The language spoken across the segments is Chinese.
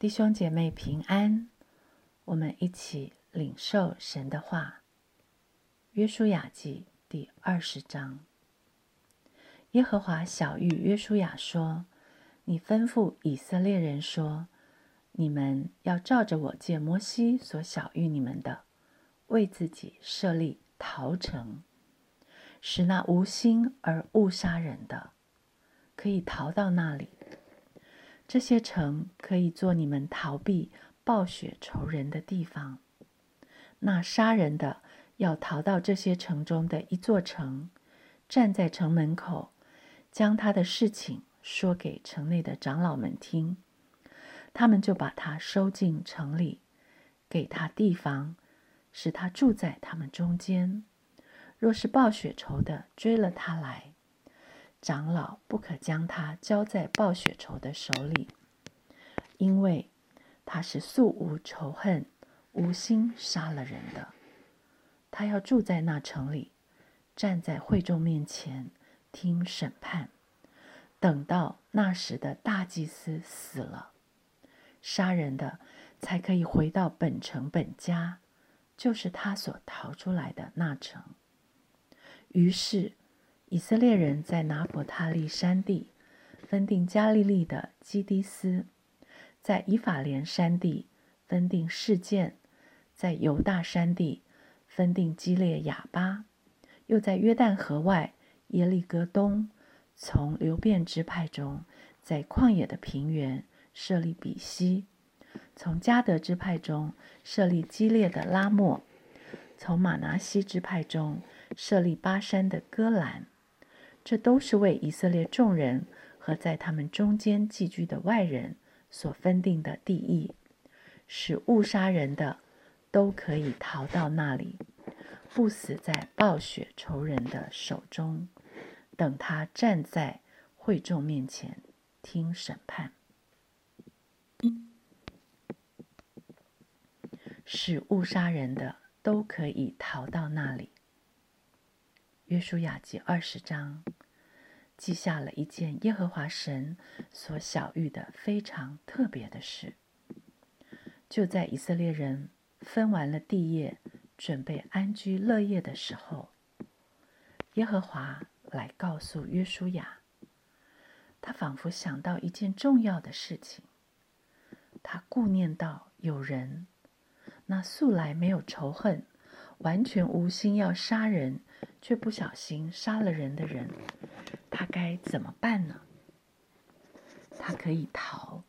弟兄姐妹平安，我们一起领受神的话。约书亚记第二十章，耶和华小谕约书亚说：“你吩咐以色列人说，你们要照着我借摩西所小谕你们的，为自己设立逃城，使那无心而误杀人的，可以逃到那里。”这些城可以做你们逃避暴雪仇人的地方。那杀人的要逃到这些城中的一座城，站在城门口，将他的事情说给城内的长老们听，他们就把他收进城里，给他地方，使他住在他们中间。若是暴雪仇的追了他来，长老不可将他交在暴雪仇的手里，因为他是素无仇恨、无心杀了人的。他要住在那城里，站在会众面前听审判，等到那时的大祭司死了，杀人的才可以回到本城本家，就是他所逃出来的那城。于是。以色列人在拿伯他利山地分定加利利的基迪斯，在以法莲山地分定事件，在犹大山地分定基列亚巴，又在约旦河外耶利哥东，从流变支派中，在旷野的平原设立比西，从加德支派中设立基列的拉莫，从马拿西支派中设立巴山的戈兰。这都是为以色列众人和在他们中间寄居的外人所分定的地义，使误杀人的都可以逃到那里，不死在暴雪仇人的手中，等他站在会众面前听审判，使误杀人的都可以逃到那里。约书亚记二十章记下了一件耶和华神所晓谕的非常特别的事。就在以色列人分完了地业，准备安居乐业的时候，耶和华来告诉约书亚，他仿佛想到一件重要的事情。他顾念到有人，那素来没有仇恨。完全无心要杀人，却不小心杀了人的人，他该怎么办呢？他可以逃。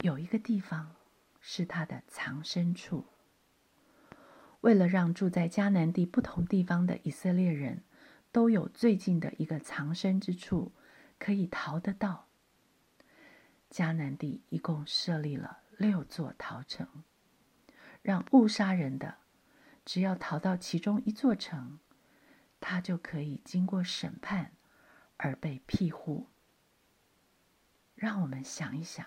有一个地方是他的藏身处。为了让住在迦南地不同地方的以色列人都有最近的一个藏身之处，可以逃得到，迦南地一共设立了六座逃城。让误杀人的，只要逃到其中一座城，他就可以经过审判而被庇护。让我们想一想，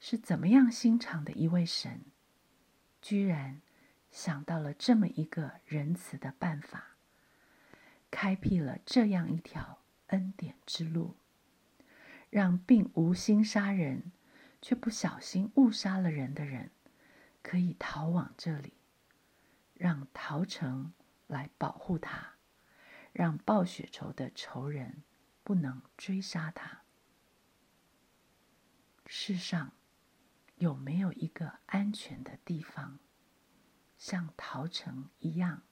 是怎么样心肠的一位神，居然想到了这么一个仁慈的办法，开辟了这样一条恩典之路，让并无心杀人却不小心误杀了人的人。可以逃往这里，让逃城来保护他，让暴雪仇的仇人不能追杀他。世上有没有一个安全的地方，像逃城一样，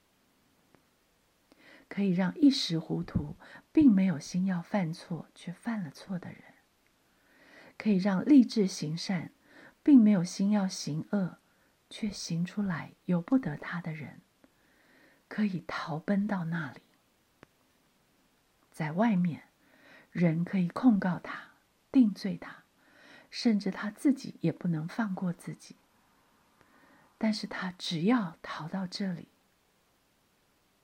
可以让一时糊涂并没有心要犯错却犯了错的人，可以让立志行善并没有心要行恶？却行出来由不得他的人，可以逃奔到那里。在外面，人可以控告他、定罪他，甚至他自己也不能放过自己。但是他只要逃到这里，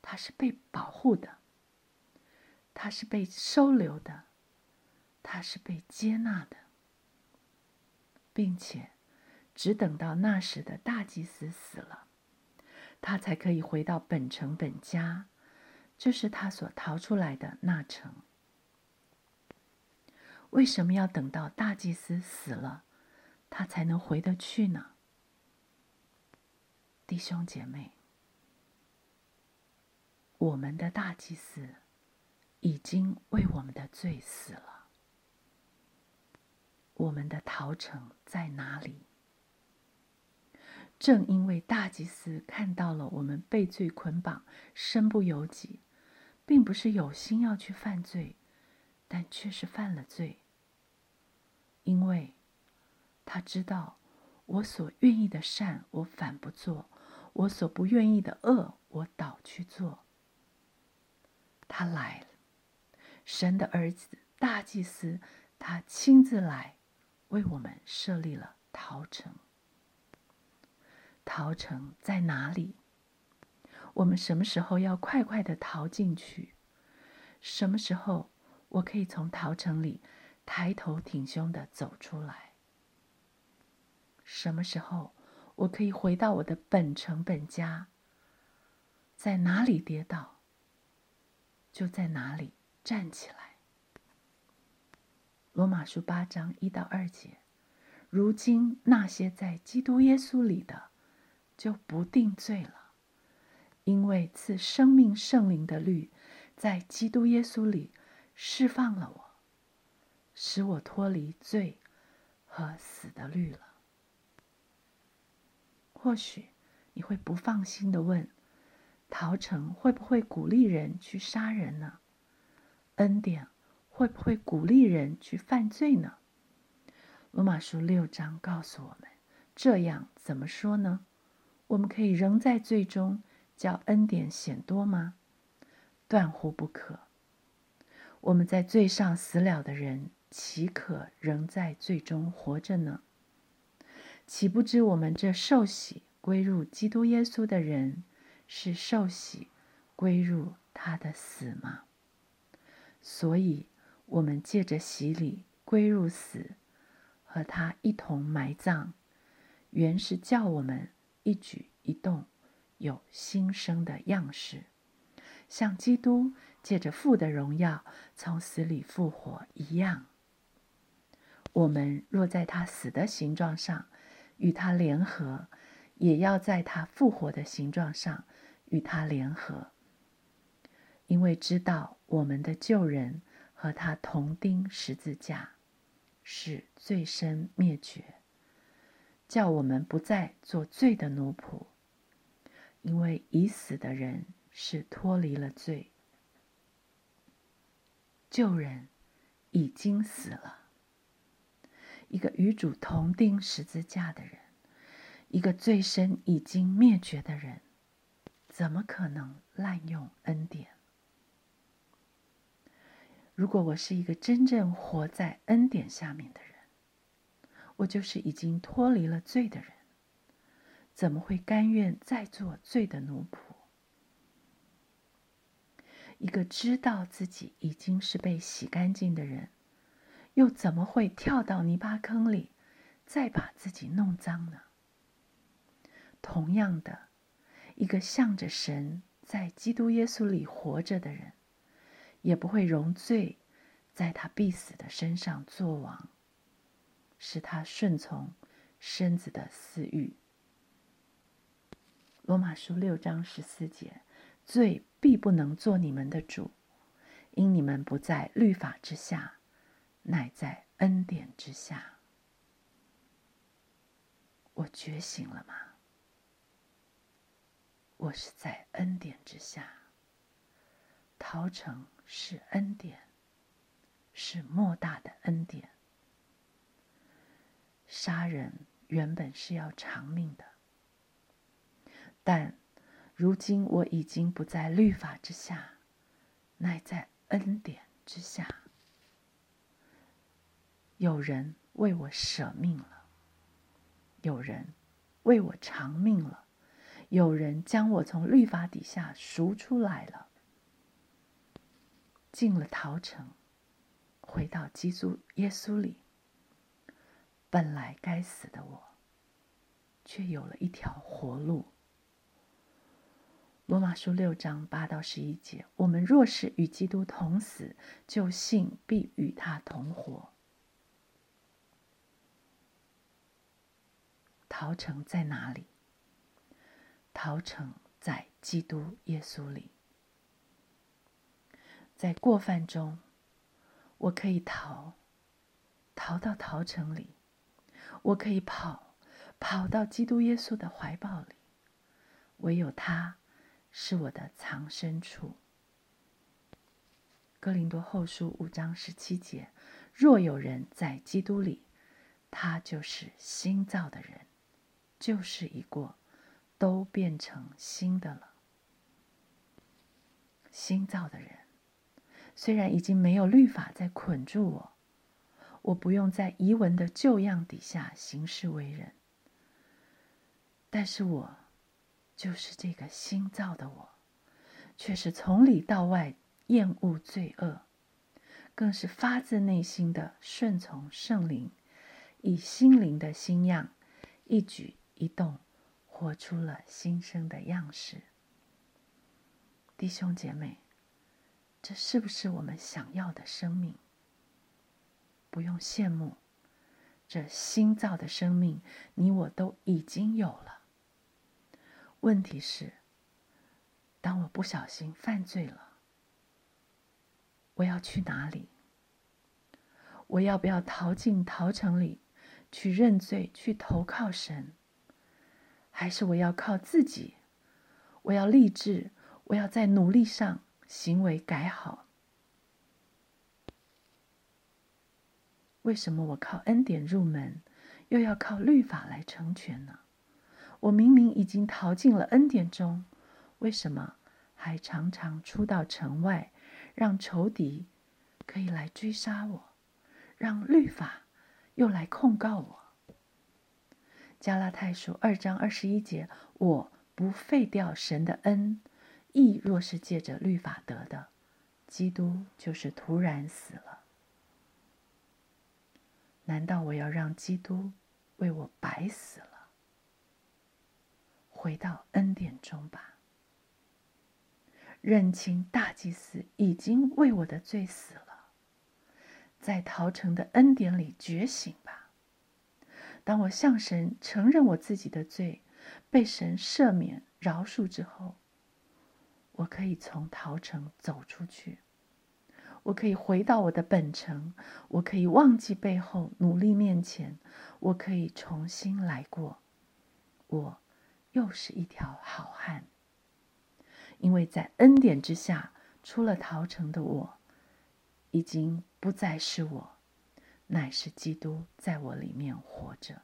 他是被保护的，他是被收留的，他是被接纳的，并且。只等到那时的大祭司死了，他才可以回到本城本家，这是他所逃出来的那城。为什么要等到大祭司死了，他才能回得去呢？弟兄姐妹，我们的大祭司已经为我们的罪死了。我们的逃城在哪里？正因为大祭司看到了我们被罪捆绑、身不由己，并不是有心要去犯罪，但却是犯了罪。因为他知道我所愿意的善，我反不做。我所不愿意的恶，我倒去做。他来了，神的儿子大祭司，他亲自来为我们设立了逃城。逃城在哪里？我们什么时候要快快的逃进去？什么时候我可以从逃城里抬头挺胸的走出来？什么时候？我可以回到我的本城本家，在哪里跌倒，就在哪里站起来。罗马书八章一到二节，如今那些在基督耶稣里的，就不定罪了，因为赐生命圣灵的律，在基督耶稣里释放了我，使我脱离罪和死的律了。或许你会不放心的问：“陶城会不会鼓励人去杀人呢？恩典会不会鼓励人去犯罪呢？”罗马书六章告诉我们：“这样怎么说呢？我们可以仍在罪中，叫恩典显多吗？断乎不可！我们在罪上死了的人，岂可仍在罪中活着呢？”岂不知我们这受洗归入基督耶稣的人，是受洗归入他的死吗？所以，我们借着洗礼归入死，和他一同埋葬，原是叫我们一举一动有新生的样式，像基督借着父的荣耀从死里复活一样。我们若在他死的形状上，与他联合，也要在他复活的形状上与他联合，因为知道我们的旧人和他同钉十字架，是罪身灭绝，叫我们不再做罪的奴仆。因为已死的人是脱离了罪，旧人已经死了。一个与主同钉十字架的人，一个罪身已经灭绝的人，怎么可能滥用恩典？如果我是一个真正活在恩典下面的人，我就是已经脱离了罪的人，怎么会甘愿再做罪的奴仆？一个知道自己已经是被洗干净的人。又怎么会跳到泥巴坑里，再把自己弄脏呢？同样的，一个向着神在基督耶稣里活着的人，也不会容罪在他必死的身上作王，使他顺从身子的私欲。罗马书六章十四节：罪必不能做你们的主，因你们不在律法之下。乃在恩典之下，我觉醒了吗？我是在恩典之下。陶城是恩典，是莫大的恩典。杀人原本是要偿命的，但如今我已经不在律法之下，乃在恩典之下。有人为我舍命了，有人为我偿命了，有人将我从律法底下赎出来了，进了陶城，回到基督耶稣里。本来该死的我却有了一条活路。罗马书六章八到十一节我们若是与基督同死就信必与他同活。桃城在哪里？桃城在基督耶稣里。在过犯中我可以逃逃到桃城里我可以跑，跑到基督耶稣的怀抱里。唯有他是我的藏身处。哥林多后书五章十七节：若有人在基督里，他就是新造的人，旧事已过，都变成新的了。新造的人，虽然已经没有律法在捆住我，我不用在遗文的旧样底下行事为人，但是我就是这个新造的我，却是从里到外。厌恶罪恶，更是发自内心的顺从圣灵，以心灵的新样，一举一动，活出了新生的样式。弟兄姐妹，这是不是我们想要的生命？不用羡慕，这新造的生命，你我都已经有了。问题是，当我不小心犯罪了。我要去哪里？我要不要逃进逃城里，去认罪，去投靠神？还是我要靠自己？我要立志，我要在努力上行为改好。为什么我靠恩典入门，又要靠律法来成全呢？我明明已经逃进了恩典中，为什么还常常出到城外？让仇敌可以来追杀我，让律法又来控告我。加拉太书二章二十一节：我不废掉神的恩，义若是借着律法得的，基督就是突然死了。难道我要让基督为我白死了？回到恩典中吧。认清大祭司已经为我的罪死了，在陶城的恩典里觉醒吧。当我向神承认我自己的罪，被神赦免饶恕之后，我可以从陶城走出去，我可以回到我的本城，我可以忘记背后，努力面前，我可以重新来过，我又是一条好汉。因为在恩典之下出了逃城的我，已经不再是我，乃是基督在我里面活着。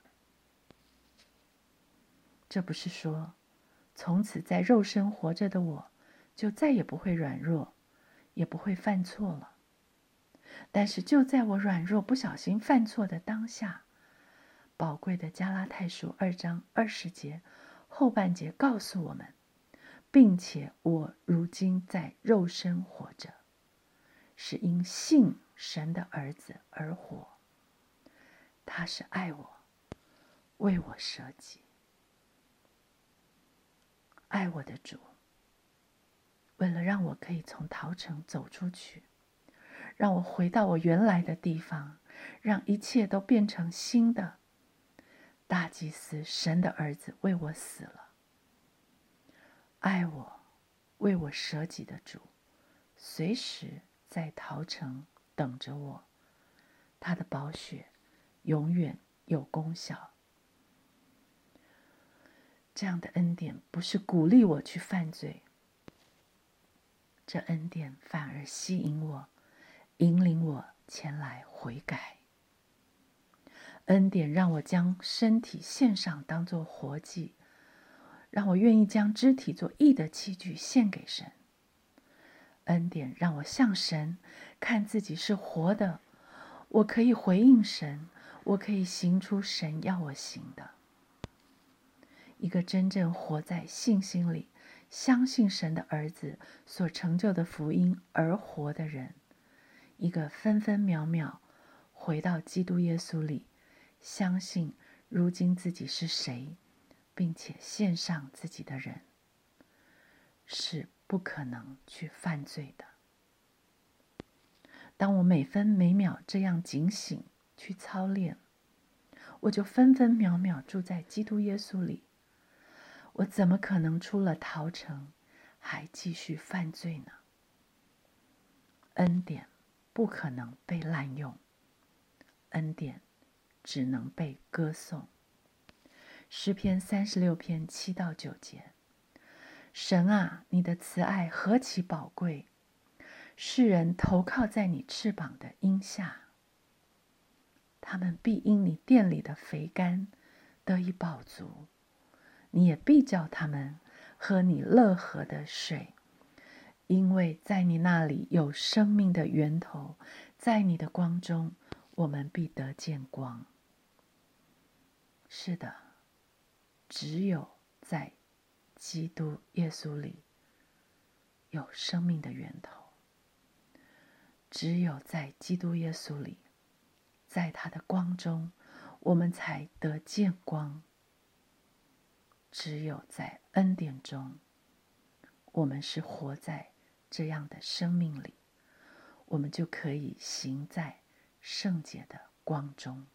这不是说，从此在肉身活着的我，就再也不会软弱，也不会犯错了。但是就在我软弱、不小心犯错的当下，宝贵的加拉太书二章二十节后半节告诉我们。并且我如今在肉身活着，是因信神的儿子而活。他是爱我，为我舍己，爱我的主。为了让我可以从陶城走出去，让我回到我原来的地方，让一切都变成新的。大祭司神的儿子为我死了。爱我、为我舍己的主，随时在陶城等着我。他的宝血永远有功效。这样的恩典不是鼓励我去犯罪，这恩典反而吸引我，引领我前来悔改。恩典让我将身体献上，当做活祭。让我愿意将肢体做义的器具献给神。恩典让我向神看自己是活的，我可以回应神，我可以行出神要我行的。一个真正活在信心里，相信神的儿子所成就的福音而活的人，一个分分秒秒回到基督耶稣里，相信如今自己是谁。并且献上自己的人，是不可能去犯罪的。当我每分每秒这样警醒去操练，我就分分秒秒住在基督耶稣里。我怎么可能出了逃城，还继续犯罪呢？恩典不可能被滥用，恩典只能被歌颂。诗篇三十六篇七到九节：神啊，你的慈爱何其宝贵！世人投靠在你翅膀的荫下，他们必因你殿里的肥甘得以饱足。你也必叫他们喝你乐河的水，因为在你那里有生命的源头，在你的光中，我们必得见光。是的，只有在基督耶稣里有生命的源头，只有在基督耶稣里，在他的光中，我们才得见光。只有在恩典中，我们是活在这样的生命里，我们就可以行在圣洁的光中。